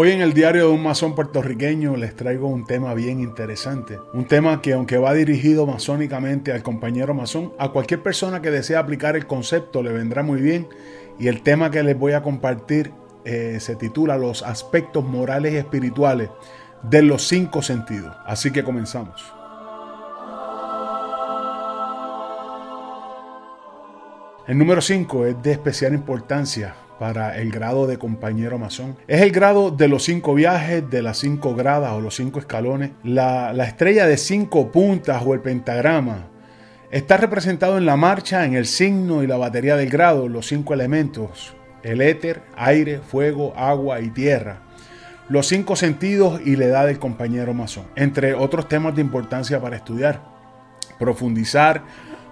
Hoy en el diario de un masón puertorriqueño les traigo un tema bien interesante. Un tema que aunque va dirigido masónicamente al compañero masón, a cualquier persona que desea aplicar el concepto le vendrá muy bien. Y el tema que les voy a compartir eh, se titula Los aspectos morales y espirituales de los cinco sentidos. Así que comenzamos. El número 5 es de especial importancia para el grado de compañero masón. Es el grado de los cinco viajes, de las cinco gradas o los cinco escalones. La, la estrella de cinco puntas o el pentagrama está representado en la marcha, en el signo y la batería del grado, los cinco elementos, el éter, aire, fuego, agua y tierra. Los cinco sentidos y la edad del compañero masón, entre otros temas de importancia para estudiar, profundizar,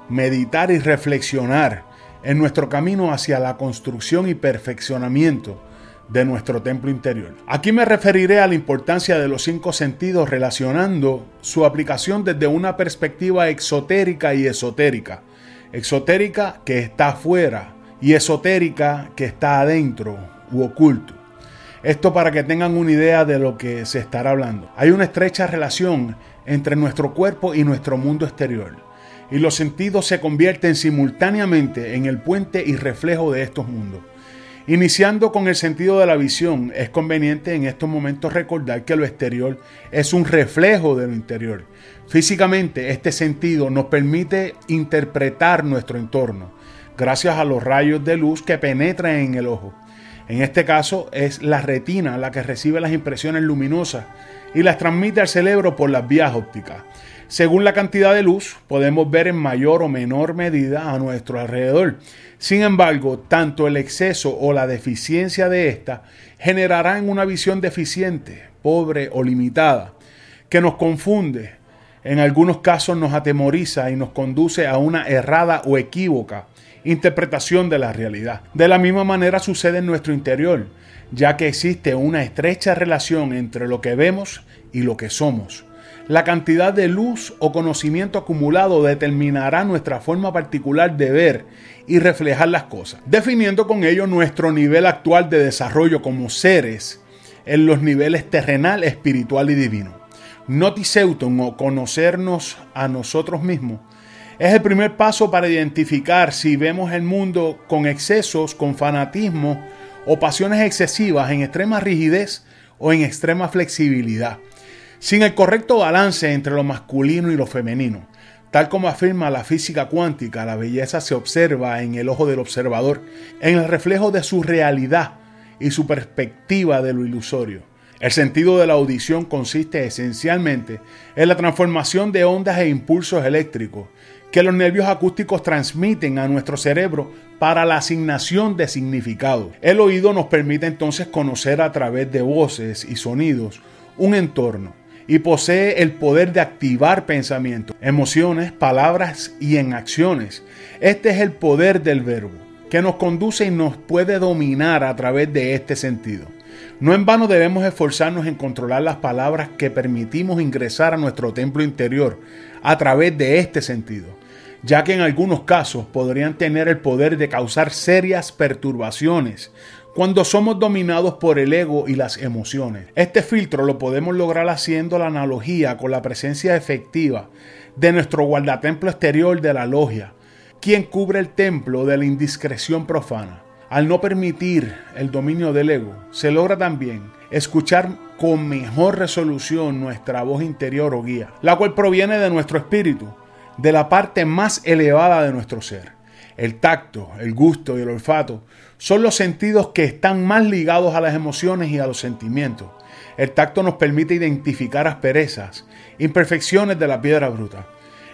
meditar y reflexionar en nuestro camino hacia la construcción y perfeccionamiento de nuestro templo interior. Aquí me referiré a la importancia de los cinco sentidos relacionando su aplicación desde una perspectiva exotérica y esotérica. Exotérica que está afuera y esotérica que está adentro u oculto. Esto para que tengan una idea de lo que se estará hablando. Hay una estrecha relación entre nuestro cuerpo y nuestro mundo exterior y los sentidos se convierten simultáneamente en el puente y reflejo de estos mundos. Iniciando con el sentido de la visión, es conveniente en estos momentos recordar que lo exterior es un reflejo de lo interior. Físicamente, este sentido nos permite interpretar nuestro entorno, gracias a los rayos de luz que penetran en el ojo. En este caso, es la retina la que recibe las impresiones luminosas y las transmite al cerebro por las vías ópticas. Según la cantidad de luz, podemos ver en mayor o menor medida a nuestro alrededor. Sin embargo, tanto el exceso o la deficiencia de esta generarán una visión deficiente, pobre o limitada, que nos confunde, en algunos casos nos atemoriza y nos conduce a una errada o equívoca interpretación de la realidad. De la misma manera sucede en nuestro interior, ya que existe una estrecha relación entre lo que vemos y lo que somos. La cantidad de luz o conocimiento acumulado determinará nuestra forma particular de ver y reflejar las cosas, definiendo con ello nuestro nivel actual de desarrollo como seres en los niveles terrenal, espiritual y divino. Notiseuton o conocernos a nosotros mismos es el primer paso para identificar si vemos el mundo con excesos, con fanatismo o pasiones excesivas, en extrema rigidez o en extrema flexibilidad sin el correcto balance entre lo masculino y lo femenino. Tal como afirma la física cuántica, la belleza se observa en el ojo del observador, en el reflejo de su realidad y su perspectiva de lo ilusorio. El sentido de la audición consiste esencialmente en la transformación de ondas e impulsos eléctricos que los nervios acústicos transmiten a nuestro cerebro para la asignación de significado. El oído nos permite entonces conocer a través de voces y sonidos un entorno y posee el poder de activar pensamientos, emociones, palabras y en acciones. Este es el poder del verbo, que nos conduce y nos puede dominar a través de este sentido. No en vano debemos esforzarnos en controlar las palabras que permitimos ingresar a nuestro templo interior a través de este sentido, ya que en algunos casos podrían tener el poder de causar serias perturbaciones cuando somos dominados por el ego y las emociones. Este filtro lo podemos lograr haciendo la analogía con la presencia efectiva de nuestro guardatemplo exterior de la logia, quien cubre el templo de la indiscreción profana. Al no permitir el dominio del ego, se logra también escuchar con mejor resolución nuestra voz interior o guía, la cual proviene de nuestro espíritu, de la parte más elevada de nuestro ser. El tacto, el gusto y el olfato son los sentidos que están más ligados a las emociones y a los sentimientos. El tacto nos permite identificar asperezas, imperfecciones de la piedra bruta.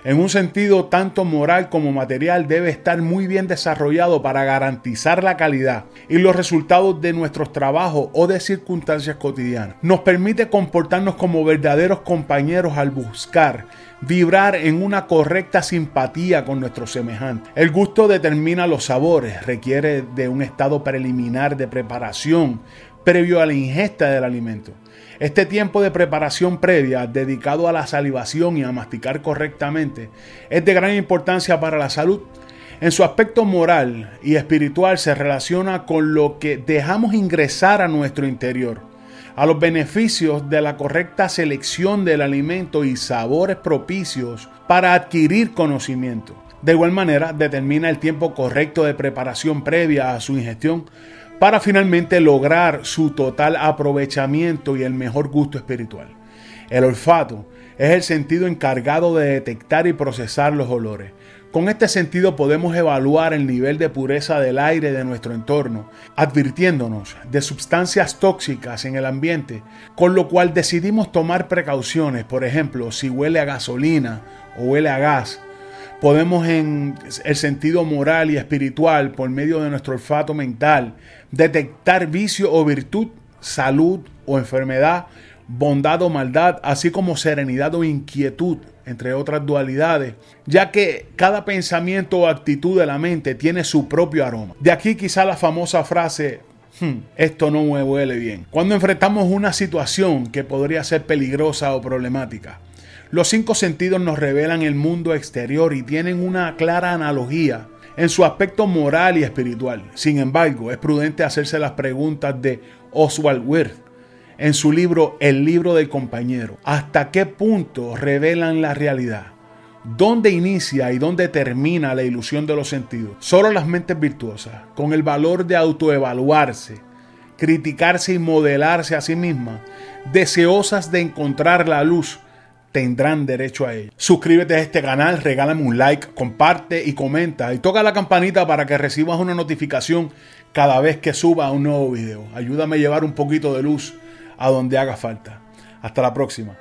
En un sentido tanto moral como material debe estar muy bien desarrollado para garantizar la calidad y los resultados de nuestros trabajos o de circunstancias cotidianas. Nos permite comportarnos como verdaderos compañeros al buscar vibrar en una correcta simpatía con nuestros semejantes. El gusto determina los sabores, requiere de un estado preliminar de preparación previo a la ingesta del alimento. Este tiempo de preparación previa dedicado a la salivación y a masticar correctamente es de gran importancia para la salud. En su aspecto moral y espiritual se relaciona con lo que dejamos ingresar a nuestro interior. a los beneficios de la correcta selección del alimento y sabores propicios para adquirir conocimiento. De igual manera, determina el tiempo correcto de preparación previa a su ingestión para finalmente lograr su total aprovechamiento y el mejor gusto espiritual. El olfato es el sentido encargado de detectar y procesar los olores. Con este sentido podemos evaluar el nivel de pureza del aire de nuestro entorno, advirtiéndonos de sustancias tóxicas en el ambiente, con lo cual decidimos tomar precauciones, por ejemplo, si huele a gasolina o huele a gas, podemos en el sentido moral y espiritual, por medio de nuestro olfato mental, detectar vicio o virtud, salud o enfermedad, bondad o maldad, así como serenidad o inquietud, entre otras dualidades, ya que cada pensamiento o actitud de la mente tiene su propio aroma. De aquí quizá la famosa frase, hmm, esto no me huele bien. Cuando enfrentamos una situación que podría ser peligrosa o problemática, los cinco sentidos nos revelan el mundo exterior y tienen una clara analogía en su aspecto moral y espiritual. Sin embargo, es prudente hacerse las preguntas de Oswald Wirth en su libro El libro del compañero. ¿Hasta qué punto revelan la realidad? ¿Dónde inicia y dónde termina la ilusión de los sentidos? Solo las mentes virtuosas, con el valor de autoevaluarse, criticarse y modelarse a sí mismas, deseosas de encontrar la luz, tendrán derecho a ello. Suscríbete a este canal, regálame un like, comparte y comenta y toca la campanita para que recibas una notificación cada vez que suba un nuevo video. Ayúdame a llevar un poquito de luz a donde haga falta. Hasta la próxima.